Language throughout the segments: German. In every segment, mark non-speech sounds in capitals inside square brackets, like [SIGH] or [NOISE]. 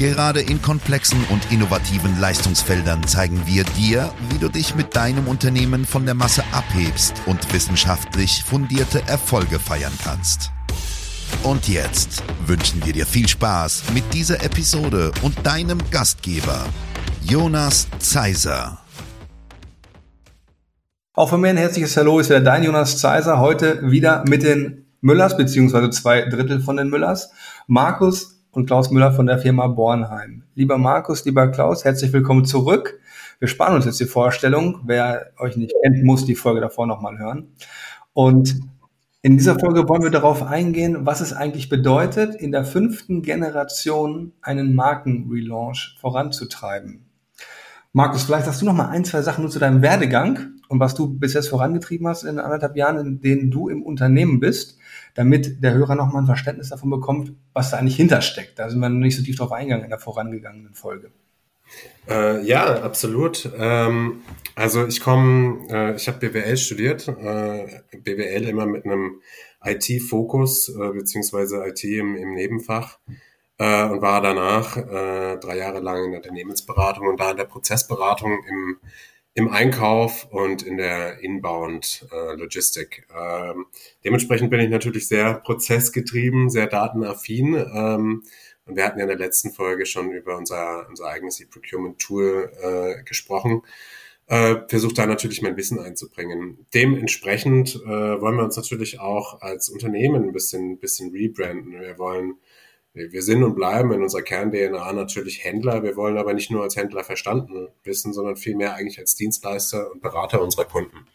Gerade in komplexen und innovativen Leistungsfeldern zeigen wir dir, wie du dich mit deinem Unternehmen von der Masse abhebst und wissenschaftlich fundierte Erfolge feiern kannst. Und jetzt wünschen wir dir viel Spaß mit dieser Episode und deinem Gastgeber, Jonas Zeiser. Auch von mir ein herzliches Hallo, ist wieder dein Jonas Zeiser, heute wieder mit den Müllers, beziehungsweise zwei Drittel von den Müllers. Markus und Klaus Müller von der Firma Bornheim. Lieber Markus, lieber Klaus, herzlich willkommen zurück. Wir sparen uns jetzt die Vorstellung. Wer euch nicht kennt, muss die Folge davor nochmal hören. Und in dieser Folge wollen wir darauf eingehen, was es eigentlich bedeutet, in der fünften Generation einen Markenrelaunch voranzutreiben. Markus, vielleicht hast du noch mal ein, zwei Sachen nur zu deinem Werdegang und was du bis jetzt vorangetrieben hast in anderthalb Jahren, in denen du im Unternehmen bist, damit der Hörer noch mal ein Verständnis davon bekommt, was da eigentlich hintersteckt. Da sind wir noch nicht so tief drauf eingegangen in der vorangegangenen Folge. Äh, ja, absolut. Ähm, also ich komme, äh, ich habe BWL studiert, äh, BWL immer mit einem IT-Fokus äh, beziehungsweise IT im, im Nebenfach äh, und war danach äh, drei Jahre lang in der Unternehmensberatung und da in der Prozessberatung im, im Einkauf und in der Inbound äh, Logistik. Ähm, dementsprechend bin ich natürlich sehr prozessgetrieben, sehr datenaffin. Ähm, und wir hatten ja in der letzten Folge schon über unser, unser eigenes E-Procurement-Tool äh, gesprochen. Äh, versuche da natürlich mein Wissen einzubringen. Dementsprechend äh, wollen wir uns natürlich auch als Unternehmen ein bisschen, bisschen rebranden. Wir wollen wir sind und bleiben in unserer Kern-DNA natürlich Händler. Wir wollen aber nicht nur als Händler verstanden wissen, sondern vielmehr eigentlich als Dienstleister und Berater unserer Kunden.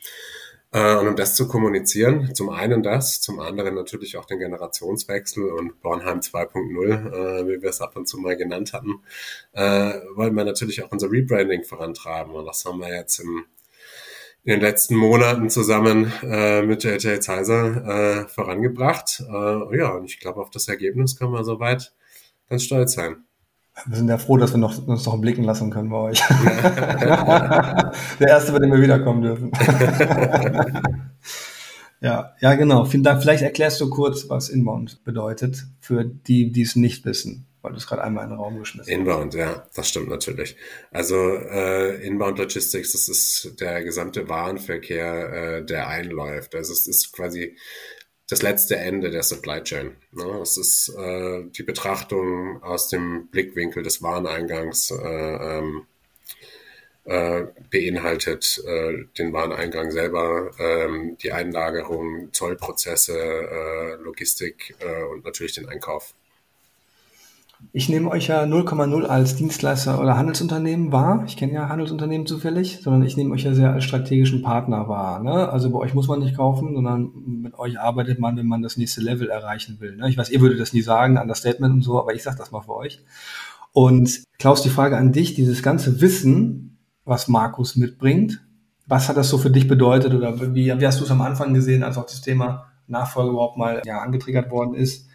Äh, und um das zu kommunizieren, zum einen das, zum anderen natürlich auch den Generationswechsel und Bornheim 2.0, äh, wie wir es ab und zu mal genannt hatten, äh, wollen wir natürlich auch unser Rebranding vorantreiben. Und das haben wir jetzt im in den letzten Monaten zusammen äh, mit JJ Zeiser äh, vorangebracht. Äh, ja, und ich glaube, auf das Ergebnis können wir soweit ganz stolz sein. Wir sind ja froh, dass wir noch, uns noch blicken lassen können bei euch. [LAUGHS] Der erste, bei dem wir wiederkommen dürfen. ja, ja, genau. Vielen Dank. Vielleicht erklärst du kurz, was Inbound bedeutet für die, die es nicht wissen weil du es gerade einmal in den Raum geschmissen. Inbound, ja, das stimmt natürlich. Also äh, Inbound Logistics, das ist der gesamte Warenverkehr, äh, der einläuft. Also es ist quasi das letzte Ende der Supply Chain. Ne? Es ist äh, die Betrachtung aus dem Blickwinkel des Wareneingangs äh, ähm, äh, beinhaltet äh, den Wareneingang selber, ähm, die Einlagerung, Zollprozesse, äh, Logistik äh, und natürlich den Einkauf. Ich nehme euch ja 0,0 als Dienstleister oder Handelsunternehmen wahr. Ich kenne ja Handelsunternehmen zufällig, sondern ich nehme euch ja sehr als strategischen Partner wahr. Ne? Also bei euch muss man nicht kaufen, sondern mit euch arbeitet man, wenn man das nächste Level erreichen will. Ne? Ich weiß, ihr würdet das nie sagen, an das Statement und so, aber ich sage das mal für euch. Und Klaus, die Frage an dich, dieses ganze Wissen, was Markus mitbringt, was hat das so für dich bedeutet oder wie, wie hast du es am Anfang gesehen, als auch das Thema Nachfolge überhaupt mal ja, angetriggert worden ist?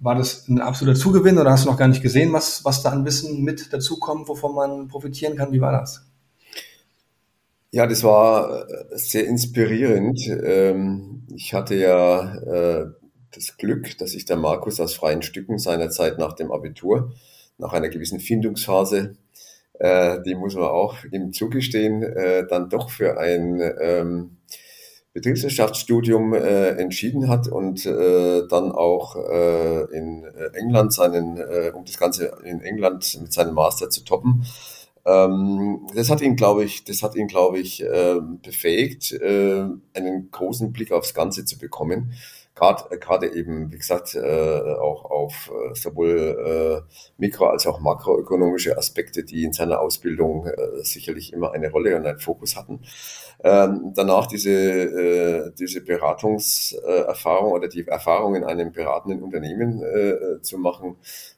War das ein absoluter Zugewinn oder hast du noch gar nicht gesehen, was, was da an Wissen mit dazukommt, wovon man profitieren kann? Wie war das? Ja, das war äh, sehr inspirierend. Ähm, ich hatte ja äh, das Glück, dass ich der Markus aus freien Stücken seinerzeit nach dem Abitur, nach einer gewissen Findungsphase, äh, die muss man auch ihm zugestehen, dann doch für ein ähm, Betriebswirtschaftsstudium äh, entschieden hat und äh, dann auch äh, in England seinen, äh, um das Ganze in England mit seinem Master zu toppen. Ähm, das hat ihn, glaube ich, das hat ihn, glaube ich, äh, befähigt, äh, einen großen Blick aufs Ganze zu bekommen. Gerade gerade eben, wie gesagt, äh, auch auf äh, sowohl äh, mikro- als auch makroökonomische Aspekte, die in seiner Ausbildung äh, sicherlich immer eine Rolle und einen Fokus hatten. Ähm, danach diese, äh, diese Beratungserfahrung oder die Erfahrung in einem beratenden Unternehmen äh, zu machen,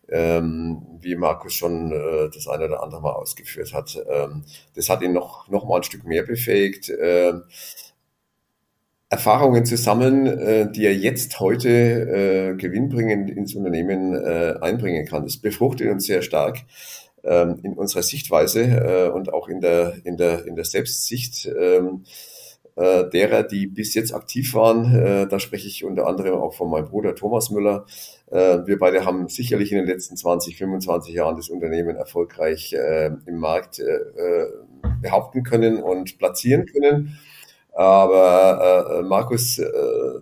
ähm, wie Markus schon äh, das eine oder andere Mal ausgeführt hat. Ähm, das hat ihn noch, noch mal ein Stück mehr befähigt. Ähm, Erfahrungen zu sammeln, äh, die er jetzt heute äh, gewinnbringend ins Unternehmen äh, einbringen kann. Das befruchtet uns sehr stark ähm, in unserer Sichtweise äh, und auch in der, in der, in der Selbstsicht ähm, äh, derer, die bis jetzt aktiv waren. Äh, da spreche ich unter anderem auch von meinem Bruder Thomas Müller. Äh, wir beide haben sicherlich in den letzten 20, 25 Jahren das Unternehmen erfolgreich äh, im Markt äh, äh, behaupten können und platzieren können. Aber äh, Markus, äh,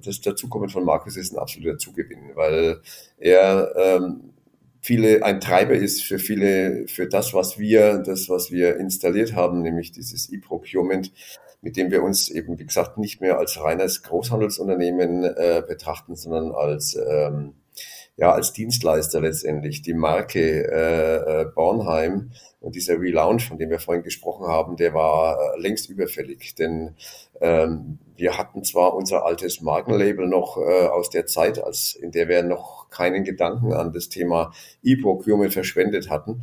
das Dazukommen von Markus ist ein absoluter Zugewinn, weil er ähm, viele ein Treiber ist für viele, für das, was wir, das, was wir installiert haben, nämlich dieses E-Procurement, mit dem wir uns eben, wie gesagt, nicht mehr als reines Großhandelsunternehmen äh, betrachten, sondern als ähm, ja als Dienstleister letztendlich. Die Marke äh, äh, Bornheim und dieser Relaunch, von dem wir vorhin gesprochen haben, der war äh, längst überfällig, denn ähm, wir hatten zwar unser altes Markenlabel noch äh, aus der Zeit, als in der wir noch keinen Gedanken an das Thema E-Procurement verschwendet hatten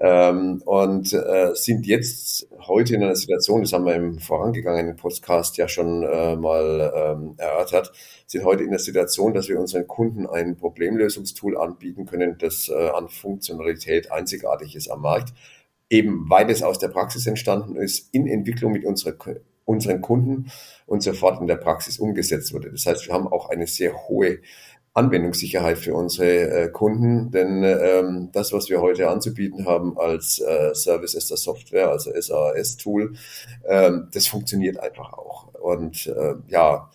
ähm, und äh, sind jetzt heute in einer Situation, das haben wir im vorangegangenen Podcast ja schon äh, mal ähm, erörtert, sind heute in der Situation, dass wir unseren Kunden ein Problemlösungstool anbieten können, das äh, an Funktionalität einzigartig ist am Markt eben weil es aus der Praxis entstanden ist, in Entwicklung mit unserer unseren Kunden und sofort in der Praxis umgesetzt wurde. Das heißt, wir haben auch eine sehr hohe Anwendungssicherheit für unsere äh, Kunden, denn ähm, das, was wir heute anzubieten haben als äh, Service as a Software, also SAS-Tool, ähm, das funktioniert einfach auch. Und äh, ja,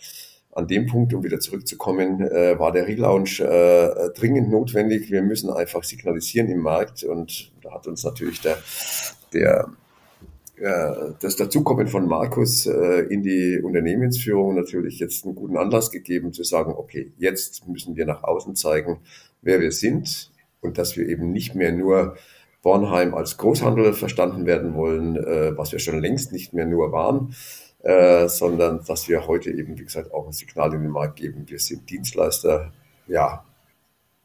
an dem Punkt, um wieder zurückzukommen, äh, war der Relaunch äh, dringend notwendig. Wir müssen einfach signalisieren im Markt und da hat uns natürlich der, der das Dazukommen von Markus äh, in die Unternehmensführung natürlich jetzt einen guten Anlass gegeben zu sagen, okay, jetzt müssen wir nach außen zeigen, wer wir sind und dass wir eben nicht mehr nur Bornheim als Großhandel verstanden werden wollen, äh, was wir schon längst nicht mehr nur waren, äh, sondern dass wir heute eben, wie gesagt, auch ein Signal in den Markt geben. Wir sind Dienstleister, ja,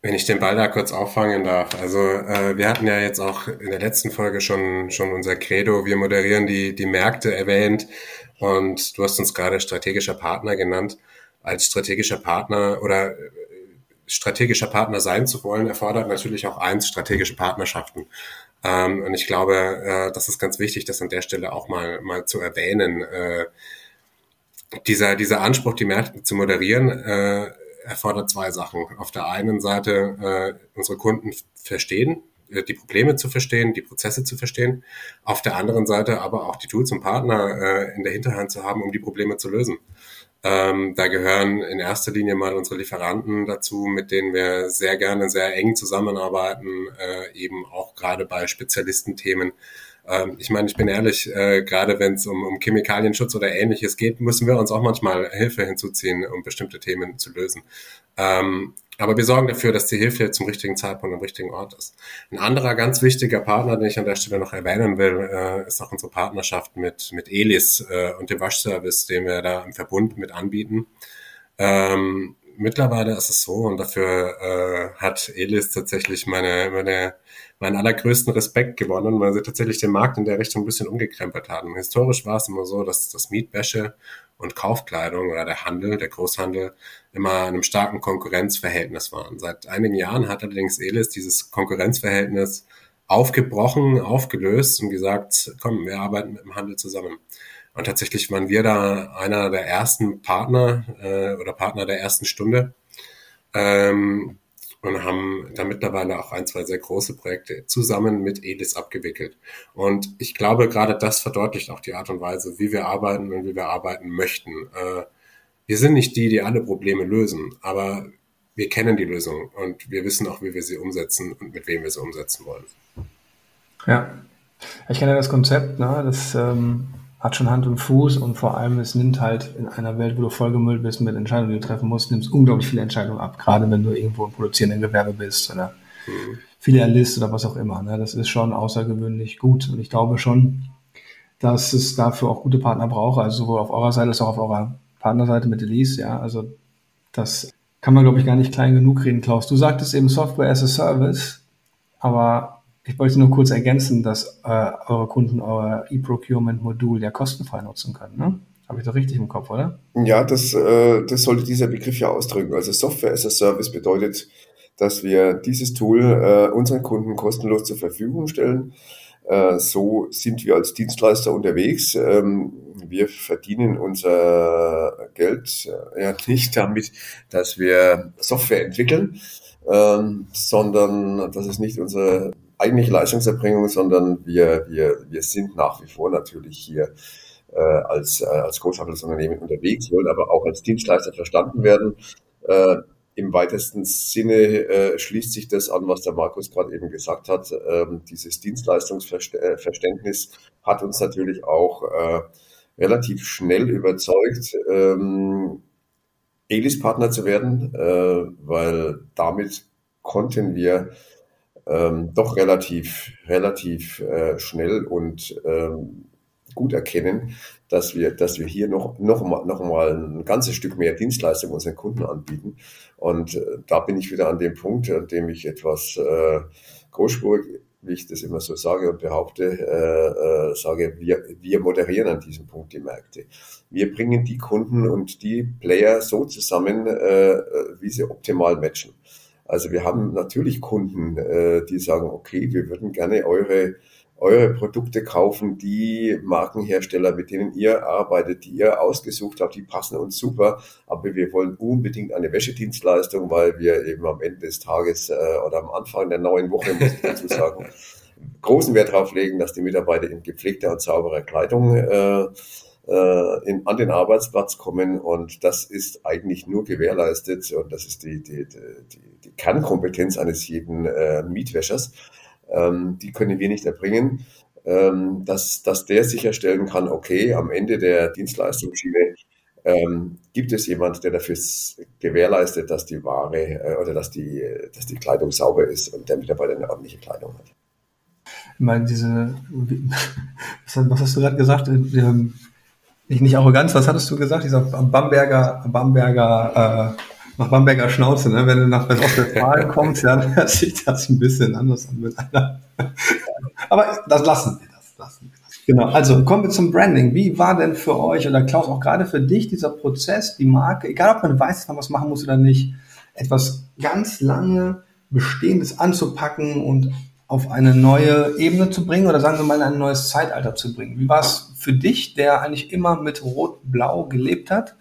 wenn ich den Ball da kurz auffangen darf. Also äh, wir hatten ja jetzt auch in der letzten Folge schon, schon unser Credo, wir moderieren die, die Märkte erwähnt und du hast uns gerade strategischer Partner genannt. Als strategischer Partner oder äh, strategischer Partner sein zu wollen, erfordert natürlich auch eins, strategische Partnerschaften. Ähm, und ich glaube, äh, das ist ganz wichtig, das an der Stelle auch mal, mal zu erwähnen. Äh, dieser, dieser Anspruch, die Märkte zu moderieren, äh, erfordert zwei Sachen. Auf der einen Seite äh, unsere Kunden verstehen, äh, die Probleme zu verstehen, die Prozesse zu verstehen. Auf der anderen Seite aber auch die Tools und Partner äh, in der Hinterhand zu haben, um die Probleme zu lösen. Ähm, da gehören in erster Linie mal unsere Lieferanten dazu, mit denen wir sehr gerne sehr eng zusammenarbeiten, äh, eben auch gerade bei Spezialistenthemen ähm, ich meine, ich bin ehrlich, äh, gerade wenn es um, um Chemikalienschutz oder ähnliches geht, müssen wir uns auch manchmal Hilfe hinzuziehen, um bestimmte Themen zu lösen. Ähm, aber wir sorgen dafür, dass die Hilfe zum richtigen Zeitpunkt am richtigen Ort ist. Ein anderer ganz wichtiger Partner, den ich an der Stelle noch erwähnen will, äh, ist auch unsere Partnerschaft mit, mit Elis äh, und dem Waschservice, den wir da im Verbund mit anbieten. Ähm, mittlerweile ist es so, und dafür äh, hat Elis tatsächlich meine, meine meinen allergrößten Respekt gewonnen, weil sie tatsächlich den Markt in der Richtung ein bisschen umgekrempelt haben. Historisch war es immer so, dass das Mietwäsche und Kaufkleidung oder der Handel, der Großhandel, immer in einem starken Konkurrenzverhältnis waren. Seit einigen Jahren hat allerdings Elis dieses Konkurrenzverhältnis aufgebrochen, aufgelöst und gesagt, komm, wir arbeiten mit dem Handel zusammen. Und tatsächlich waren wir da einer der ersten Partner äh, oder Partner der ersten Stunde, ähm, und haben da mittlerweile auch ein, zwei sehr große Projekte zusammen mit ELIS abgewickelt. Und ich glaube, gerade das verdeutlicht auch die Art und Weise, wie wir arbeiten und wie wir arbeiten möchten. Äh, wir sind nicht die, die alle Probleme lösen, aber wir kennen die Lösung und wir wissen auch, wie wir sie umsetzen und mit wem wir sie umsetzen wollen. Ja, ich kenne das Konzept, ne? das ähm, hat schon Hand und Fuß und vor allem es nimmt halt in einer Welt, wo du vollgemüllt bist mit Entscheidungen, die du treffen musst, nimmst unglaublich viele Entscheidungen ab, gerade wenn du irgendwo im produzierenden Gewerbe bist oder mhm. Filialist oder was auch immer. Ne? Das ist schon außergewöhnlich gut und ich glaube schon, dass es dafür auch gute Partner braucht, also sowohl auf eurer Seite als auch auf eurer Partnerseite mit Elise, ja, also das kann man, glaube ich, gar nicht klein genug reden, Klaus. Du sagtest eben Software as a Service, aber ich wollte nur kurz ergänzen, dass äh, eure Kunden euer E-Procurement-Modul ja kostenfrei nutzen können. Ne? Habe ich doch richtig im Kopf, oder? Ja, das, äh, das sollte dieser Begriff ja ausdrücken. Also Software as a Service bedeutet, dass wir dieses Tool äh, unseren Kunden kostenlos zur Verfügung stellen. Äh, so sind wir als Dienstleister unterwegs. Ähm, wir verdienen unser Geld äh, ja nicht damit, dass wir Software entwickeln, ähm, sondern das ist nicht unsere eigentliche Leistungserbringung, sondern wir, wir, wir sind nach wie vor natürlich hier äh, als, äh, als Großhandelsunternehmen unterwegs, wollen aber auch als Dienstleister verstanden werden. Äh, Im weitesten Sinne äh, schließt sich das an, was der Markus gerade eben gesagt hat. Ähm, dieses Dienstleistungsverständnis hat uns natürlich auch äh, relativ schnell überzeugt, ähm, Elis-Partner zu werden, äh, weil damit konnten wir ähm, doch relativ, relativ äh, schnell und ähm, gut erkennen, dass wir, dass wir hier noch, noch, mal, noch mal ein ganzes Stück mehr Dienstleistung unseren Kunden anbieten. Und äh, da bin ich wieder an dem Punkt, an dem ich etwas äh, großspurig, wie ich das immer so sage und behaupte, äh, äh, sage, wir, wir moderieren an diesem Punkt die Märkte. Wir bringen die Kunden und die Player so zusammen, äh, wie sie optimal matchen. Also wir haben natürlich Kunden, äh, die sagen, okay, wir würden gerne eure, eure Produkte kaufen, die Markenhersteller, mit denen ihr arbeitet, die ihr ausgesucht habt, die passen uns super, aber wir wollen unbedingt eine Wäschedienstleistung, weil wir eben am Ende des Tages äh, oder am Anfang der neuen Woche, muss ich dazu sagen, [LAUGHS] großen Wert darauf legen, dass die Mitarbeiter in gepflegter und sauberer Kleidung äh, äh, in, an den Arbeitsplatz kommen und das ist eigentlich nur gewährleistet und das ist die, die, die, die Kernkompetenz eines jeden äh, Mietwäschers. Ähm, die können wir nicht erbringen, ähm, dass, dass der sicherstellen kann, okay, am Ende der Dienstleistungsschiene ähm, gibt es jemand, der dafür gewährleistet, dass die Ware äh, oder dass die, dass die Kleidung sauber ist und der Mitarbeiter eine ordentliche Kleidung hat. Ich meine, diese, [LAUGHS] was hast du gerade gesagt? Ähm, nicht, nicht Arroganz, was hattest du gesagt? Dieser Bamberger, Bamberger, äh, nach Bamberger Schnauze, ne? Wenn du nach Westfalen [LAUGHS] kommst, ja, dann hört sich das ein bisschen anders an mit einer. [LAUGHS] Aber das lassen wir, das lassen wir. Das. Genau, also kommen wir zum Branding. Wie war denn für euch oder Klaus auch gerade für dich dieser Prozess, die Marke, egal ob man weiß, dass man was machen muss oder nicht, etwas ganz lange Bestehendes anzupacken und auf eine neue Ebene zu bringen oder sagen wir mal in ein neues Zeitalter zu bringen? Wie war es für dich, der eigentlich immer mit Rot-Blau gelebt hat?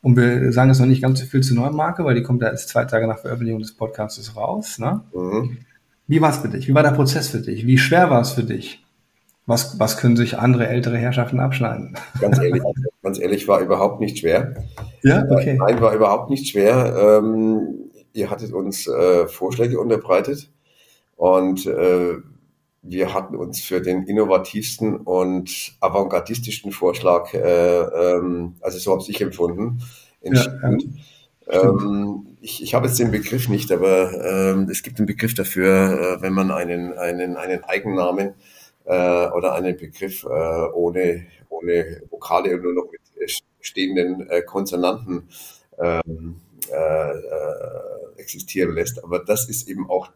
Und wir sagen jetzt noch nicht ganz so viel zur neuen Marke, weil die kommt ja erst zwei Tage nach Veröffentlichung des Podcasts raus. Ne? Mhm. Wie war es für dich? Wie war der Prozess für dich? Wie schwer war es für dich? Was, was können sich andere ältere Herrschaften abschneiden? Ganz ehrlich, ganz ehrlich war überhaupt nicht schwer. Ja, okay. Nein, war überhaupt nicht schwer. Ähm, ihr hattet uns äh, Vorschläge unterbreitet und äh, wir hatten uns für den innovativsten und avantgardistischsten Vorschlag, äh, ähm, also so habe ich empfunden, entschieden. Ja, ja. Ähm, ich, ich habe jetzt den Begriff nicht, aber ähm, es gibt einen Begriff dafür, äh, wenn man einen, einen, einen Eigennamen äh, oder einen Begriff äh, ohne, ohne Vokale und nur noch mit stehenden äh, Konsonanten ähm, äh, äh, existieren lässt. Aber das ist eben auch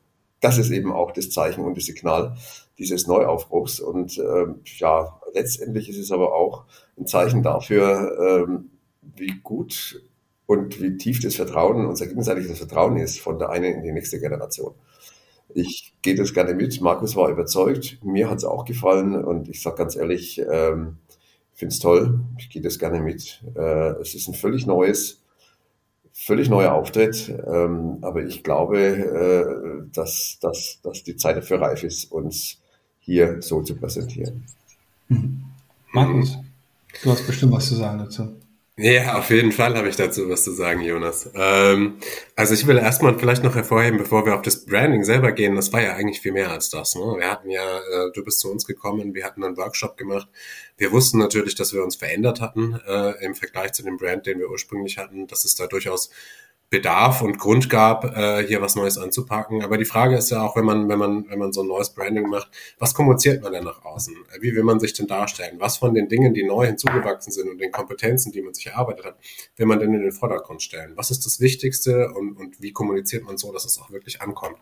das ist eben auch das Zeichen und das Signal dieses Neuaufbruchs. Und ähm, ja, letztendlich ist es aber auch ein Zeichen dafür, ähm, wie gut und wie tief das Vertrauen, unser gegenseitiges Vertrauen ist von der einen in die nächste Generation. Ich gehe das gerne mit. Markus war überzeugt. Mir hat es auch gefallen und ich sage ganz ehrlich, ähm, ich finde es toll. Ich gehe das gerne mit. Äh, es ist ein völlig neues, völlig neuer Auftritt, ähm, aber ich glaube, äh, dass, dass, dass die Zeit dafür reif ist, uns hier so zu präsentieren. Mhm. Markus, du hast bestimmt was zu sagen dazu. Ja, auf jeden Fall habe ich dazu was zu sagen, Jonas. Ähm, also ich will erstmal vielleicht noch hervorheben, bevor wir auf das Branding selber gehen, das war ja eigentlich viel mehr als das. Ne? Wir hatten ja, äh, du bist zu uns gekommen, wir hatten einen Workshop gemacht. Wir wussten natürlich, dass wir uns verändert hatten äh, im Vergleich zu dem Brand, den wir ursprünglich hatten, dass es da durchaus Bedarf und Grund gab, äh, hier was Neues anzupacken. Aber die Frage ist ja auch, wenn man, wenn man, wenn man so ein neues Branding macht, was kommuniziert man denn nach außen? Wie will man sich denn darstellen? Was von den Dingen, die neu hinzugewachsen sind und den Kompetenzen, die man sich erarbeitet hat, will man denn in den Vordergrund stellen? Was ist das Wichtigste und, und wie kommuniziert man so, dass es auch wirklich ankommt?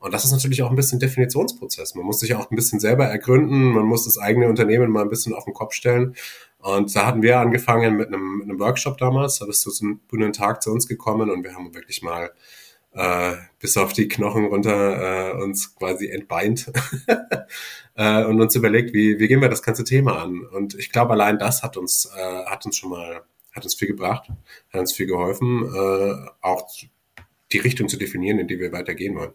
Und das ist natürlich auch ein bisschen Definitionsprozess. Man muss sich auch ein bisschen selber ergründen, man muss das eigene Unternehmen mal ein bisschen auf den Kopf stellen und da hatten wir angefangen mit einem, mit einem Workshop damals. Da bist du zu einem Tag zu uns gekommen und wir haben wirklich mal äh, bis auf die Knochen runter äh, uns quasi entbeint [LAUGHS] äh, und uns überlegt, wie, wie gehen wir das ganze Thema an. Und ich glaube, allein das hat uns, äh, hat uns schon mal, hat uns viel gebracht, hat uns viel geholfen, äh, auch die Richtung zu definieren, in die wir weitergehen wollen.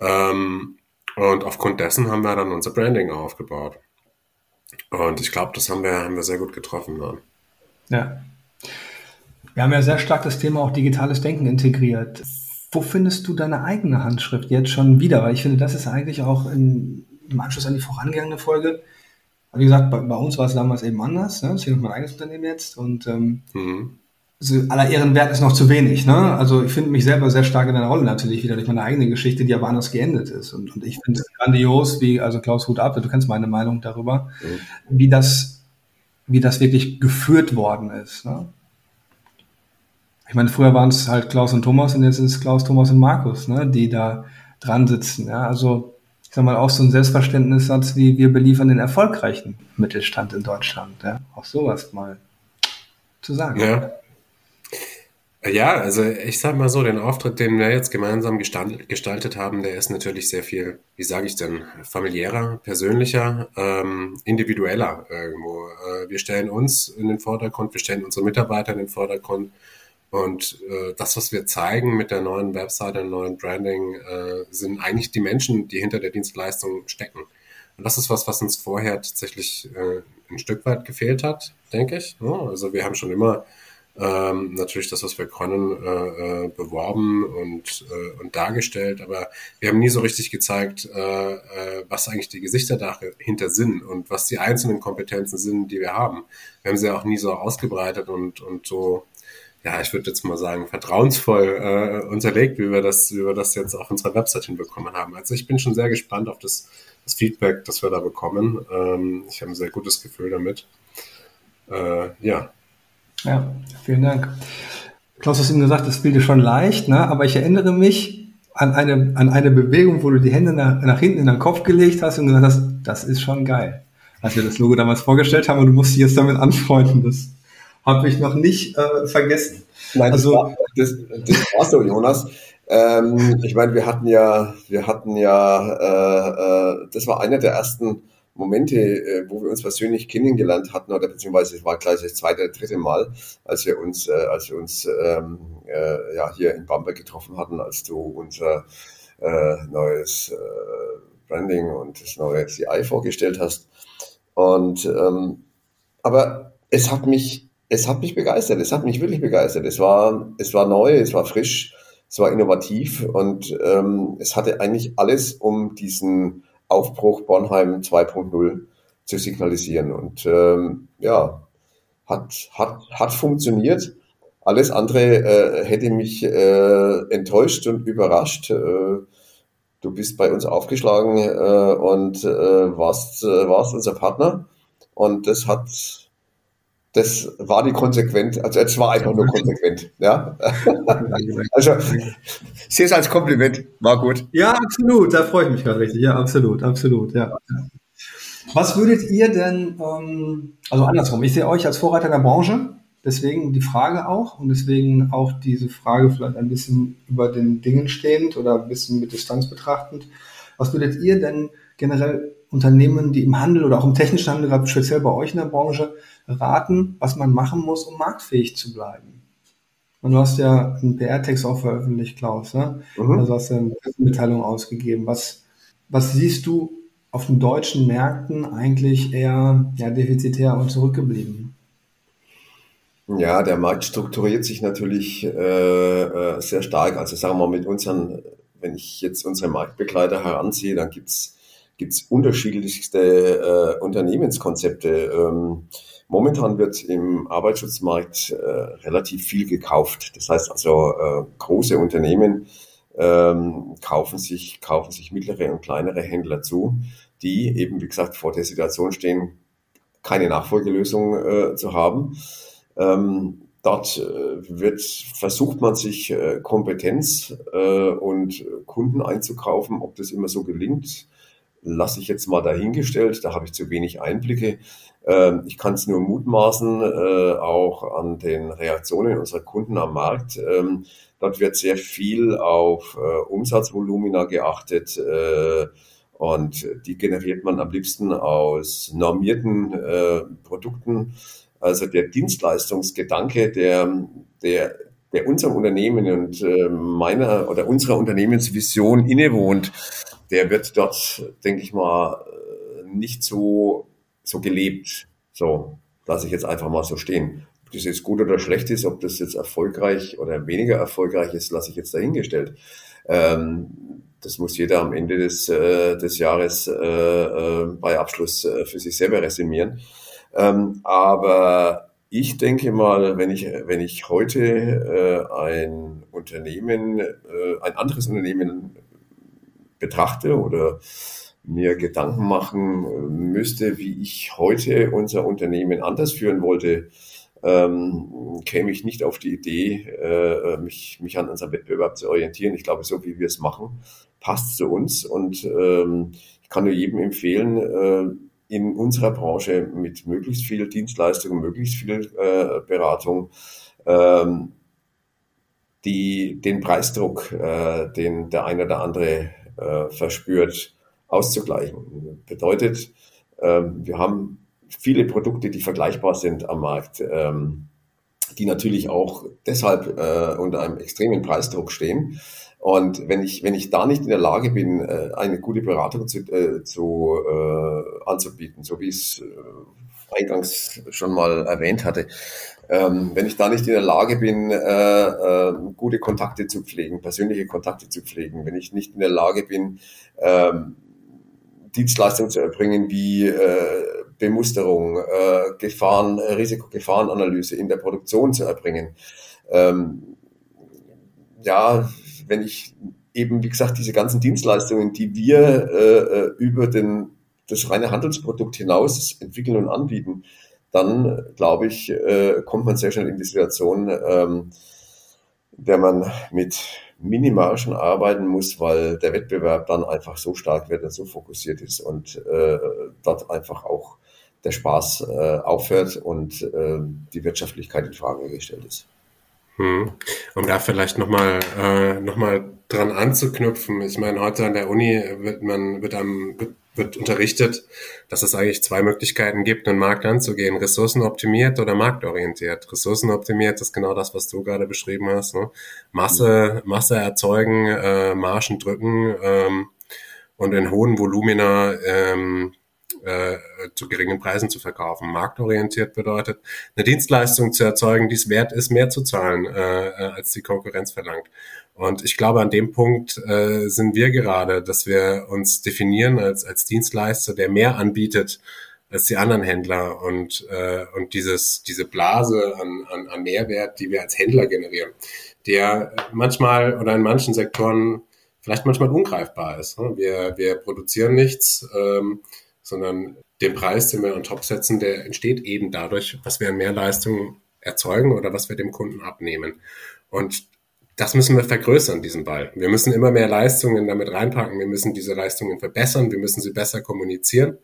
Ähm, und aufgrund dessen haben wir dann unser Branding aufgebaut. Und ich glaube, das haben wir, haben wir sehr gut getroffen. Dann. Ja. Wir haben ja sehr stark das Thema auch digitales Denken integriert. Wo findest du deine eigene Handschrift jetzt schon wieder? Weil ich finde, das ist eigentlich auch in, im Anschluss an die vorangegangene Folge. Wie gesagt, bei, bei uns war es damals eben anders. Ne? Deswegen ist mein eigenes Unternehmen jetzt. Und ähm, mhm also aller Ehrenwert ist noch zu wenig. Ne? Also ich finde mich selber sehr stark in der Rolle natürlich wieder durch meine eigene Geschichte, die aber anders geendet ist. Und, und ich finde es grandios, wie, also Klaus Hut ab, du kennst meine Meinung darüber, mhm. wie das, wie das wirklich geführt worden ist. Ne? Ich meine, früher waren es halt Klaus und Thomas und jetzt ist es Klaus, Thomas und Markus, ne, die da dran sitzen. Ja? Also ich sag mal, auch so ein Selbstverständnissatz wie wir beliefern den erfolgreichen Mittelstand in Deutschland. Ja? Auch sowas mal zu sagen. Ja. Ja, also ich sag mal so, den Auftritt, den wir jetzt gemeinsam gestaltet haben, der ist natürlich sehr viel, wie sage ich denn, familiärer, persönlicher, ähm, individueller irgendwo. Äh, wir stellen uns in den Vordergrund, wir stellen unsere Mitarbeiter in den Vordergrund und äh, das, was wir zeigen mit der neuen Website, dem neuen Branding, äh, sind eigentlich die Menschen, die hinter der Dienstleistung stecken. Und das ist was, was uns vorher tatsächlich äh, ein Stück weit gefehlt hat, denke ich. Also wir haben schon immer ähm, natürlich das, was wir können, äh, äh, beworben und, äh, und dargestellt, aber wir haben nie so richtig gezeigt, äh, äh, was eigentlich die Gesichter dahinter sind und was die einzelnen Kompetenzen sind, die wir haben. Wir haben sie auch nie so ausgebreitet und, und so, ja, ich würde jetzt mal sagen, vertrauensvoll äh, unterlegt, wie wir das, wie wir das jetzt auf unserer Website hinbekommen haben. Also ich bin schon sehr gespannt auf das, das Feedback, das wir da bekommen. Ähm, ich habe ein sehr gutes Gefühl damit. Äh, ja, ja, vielen Dank. Klaus, du hast eben gesagt, das fiel dir schon leicht, ne? aber ich erinnere mich an eine, an eine Bewegung, wo du die Hände nach, nach hinten in den Kopf gelegt hast und gesagt hast, das ist schon geil. Als wir das Logo damals vorgestellt haben und du musst dich jetzt damit anfreunden, das habe ich noch nicht äh, vergessen. Nein, also, das, war, das, das war so, Jonas. Ähm, ich meine, wir hatten ja, wir hatten ja, äh, äh, das war einer der ersten Momente, äh, wo wir uns persönlich kennengelernt hatten, oder beziehungsweise es war gleich das zweite, dritte Mal, als wir uns, äh, als wir uns ähm, äh, ja, hier in Bamberg getroffen hatten, als du unser äh, neues äh, Branding und das neue CI vorgestellt hast. Und ähm, aber es hat mich, es hat mich begeistert, es hat mich wirklich begeistert. Es war, es war neu, es war frisch, es war innovativ und ähm, es hatte eigentlich alles, um diesen Aufbruch Bornheim 2.0 zu signalisieren. Und ähm, ja, hat, hat, hat funktioniert. Alles andere äh, hätte mich äh, enttäuscht und überrascht. Äh, du bist bei uns aufgeschlagen äh, und äh, warst, äh, warst unser Partner. Und das hat, das war die konsequent, also es war einfach nur konsequent, ja. [LAUGHS] also, ich sehe es als Kompliment, war gut. Ja, absolut, da freue ich mich gerade richtig, ja, absolut, absolut, ja. Was würdet ihr denn, ähm, also andersrum, ich sehe euch als Vorreiter in der Branche, deswegen die Frage auch und deswegen auch diese Frage vielleicht ein bisschen über den Dingen stehend oder ein bisschen mit Distanz betrachtend. Was würdet ihr denn generell Unternehmen, die im Handel oder auch im technischen Handel, speziell bei euch in der Branche, raten, was man machen muss, um marktfähig zu bleiben? Und du hast ja einen PR-Text auch veröffentlicht, Klaus, ne? Mhm. Also hast du eine Mitteilung ausgegeben. Was, was siehst du auf den deutschen Märkten eigentlich eher ja, defizitär und zurückgeblieben? Ja, der Markt strukturiert sich natürlich äh, äh, sehr stark. Also sagen wir mal mit unseren, wenn ich jetzt unsere Marktbegleiter heranziehe, dann gibt's gibt's unterschiedlichste äh, Unternehmenskonzepte. Ähm, momentan wird im Arbeitsschutzmarkt äh, relativ viel gekauft. Das heißt also äh, große Unternehmen ähm, kaufen sich kaufen sich mittlere und kleinere Händler zu, die eben wie gesagt vor der Situation stehen, keine Nachfolgelösung äh, zu haben. Ähm, dort äh, wird, versucht man sich äh, Kompetenz äh, und Kunden einzukaufen. Ob das immer so gelingt, lasse ich jetzt mal dahingestellt. Da habe ich zu wenig Einblicke. Ähm, ich kann es nur mutmaßen, äh, auch an den Reaktionen unserer Kunden am Markt. Ähm, dort wird sehr viel auf äh, Umsatzvolumina geachtet. Äh, und die generiert man am liebsten aus normierten Produkten also der Dienstleistungsgedanke, der, der, der unserem Unternehmen und äh, meiner oder unserer Unternehmensvision innewohnt, der wird dort, denke ich mal, äh, nicht so, so gelebt. So, lasse ich jetzt einfach mal so stehen. Ob das jetzt gut oder schlecht ist, ob das jetzt erfolgreich oder weniger erfolgreich ist, lasse ich jetzt dahingestellt. Ähm, das muss jeder am Ende des, äh, des Jahres äh, äh, bei Abschluss äh, für sich selber resümieren. Ähm, aber ich denke mal, wenn ich, wenn ich heute äh, ein Unternehmen, äh, ein anderes Unternehmen betrachte oder mir Gedanken machen müsste, wie ich heute unser Unternehmen anders führen wollte, ähm, käme ich nicht auf die Idee, äh, mich, mich an unserem Wettbewerb zu orientieren. Ich glaube, so wie wir es machen, passt zu uns und ähm, ich kann nur jedem empfehlen, äh, in unserer Branche mit möglichst viel Dienstleistung, möglichst viel äh, Beratung, ähm, die, den Preisdruck, äh, den der eine oder andere äh, verspürt, auszugleichen. Bedeutet, ähm, wir haben viele Produkte, die vergleichbar sind am Markt, ähm, die natürlich auch deshalb äh, unter einem extremen Preisdruck stehen. Und wenn ich, wenn ich da nicht in der Lage bin, äh, eine gute Beratung zu, äh, zu anzubieten, so wie ich es eingangs schon mal erwähnt hatte, ähm, wenn ich da nicht in der Lage bin, äh, äh, gute Kontakte zu pflegen, persönliche Kontakte zu pflegen, wenn ich nicht in der Lage bin, äh, Dienstleistungen zu erbringen wie äh, Bemusterung, äh, Gefahren, Risikogefahrenanalyse in der Produktion zu erbringen, ähm, ja, wenn ich eben, wie gesagt, diese ganzen Dienstleistungen, die wir äh, äh, über den, das reine Handelsprodukt hinaus entwickeln und anbieten, dann, glaube ich, äh, kommt man sehr schnell in die Situation, ähm, der man mit Minimargen arbeiten muss, weil der Wettbewerb dann einfach so stark wird und so fokussiert ist und äh, dort einfach auch der Spaß äh, aufhört und äh, die Wirtschaftlichkeit in Frage gestellt ist. Hm. Um da vielleicht nochmal äh, noch dran anzuknüpfen. Ich meine, heute an der Uni wird man wird, am, wird, wird unterrichtet, dass es eigentlich zwei Möglichkeiten gibt, einen Markt anzugehen. Ressourcenoptimiert oder marktorientiert. Ressourcenoptimiert ist genau das, was du gerade beschrieben hast. Ne? Masse, Masse erzeugen, äh, Margen drücken ähm, und in hohen Volumina ähm, äh, zu geringen Preisen zu verkaufen. Marktorientiert bedeutet, eine Dienstleistung zu erzeugen, die es wert ist, mehr zu zahlen, äh, äh, als die Konkurrenz verlangt. Und ich glaube, an dem Punkt äh, sind wir gerade, dass wir uns definieren als, als Dienstleister, der mehr anbietet als die anderen Händler und, äh, und dieses, diese Blase an, an, an Mehrwert, die wir als Händler generieren, der manchmal oder in manchen Sektoren vielleicht manchmal ungreifbar ist. Ne? Wir, wir produzieren nichts, ähm, sondern den Preis, den wir on top setzen, der entsteht eben dadurch, was wir an Mehrleistung erzeugen oder was wir dem Kunden abnehmen. Und das müssen wir vergrößern, diesen Ball. Wir müssen immer mehr Leistungen damit reinpacken. Wir müssen diese Leistungen verbessern. Wir müssen sie besser kommunizieren.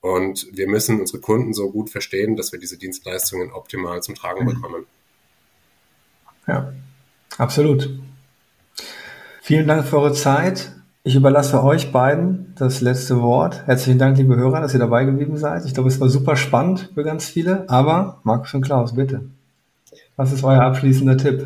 Und wir müssen unsere Kunden so gut verstehen, dass wir diese Dienstleistungen optimal zum Tragen mhm. bekommen. Ja, absolut. Vielen Dank für eure Zeit. Ich überlasse euch beiden das letzte Wort. Herzlichen Dank, liebe Hörer, dass ihr dabei geblieben seid. Ich glaube, es war super spannend für ganz viele. Aber Markus und Klaus, bitte. Was ist euer abschließender Tipp?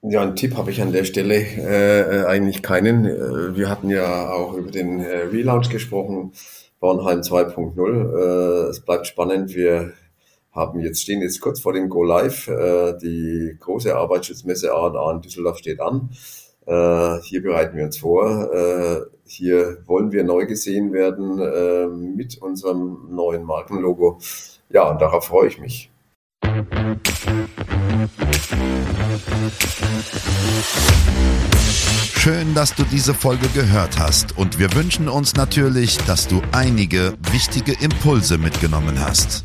Ja, einen Tipp habe ich an der Stelle äh, eigentlich keinen. Äh, wir hatten ja auch über den äh, Relaunch gesprochen, Bornheim 2.0. Äh, es bleibt spannend. Wir haben jetzt, stehen jetzt kurz vor dem Go Live. Äh, die große Arbeitsschutzmesse A&A in Düsseldorf steht an. Äh, hier bereiten wir uns vor. Äh, hier wollen wir neu gesehen werden äh, mit unserem neuen Markenlogo. Ja, und darauf freue ich mich. Schön, dass du diese Folge gehört hast und wir wünschen uns natürlich, dass du einige wichtige Impulse mitgenommen hast.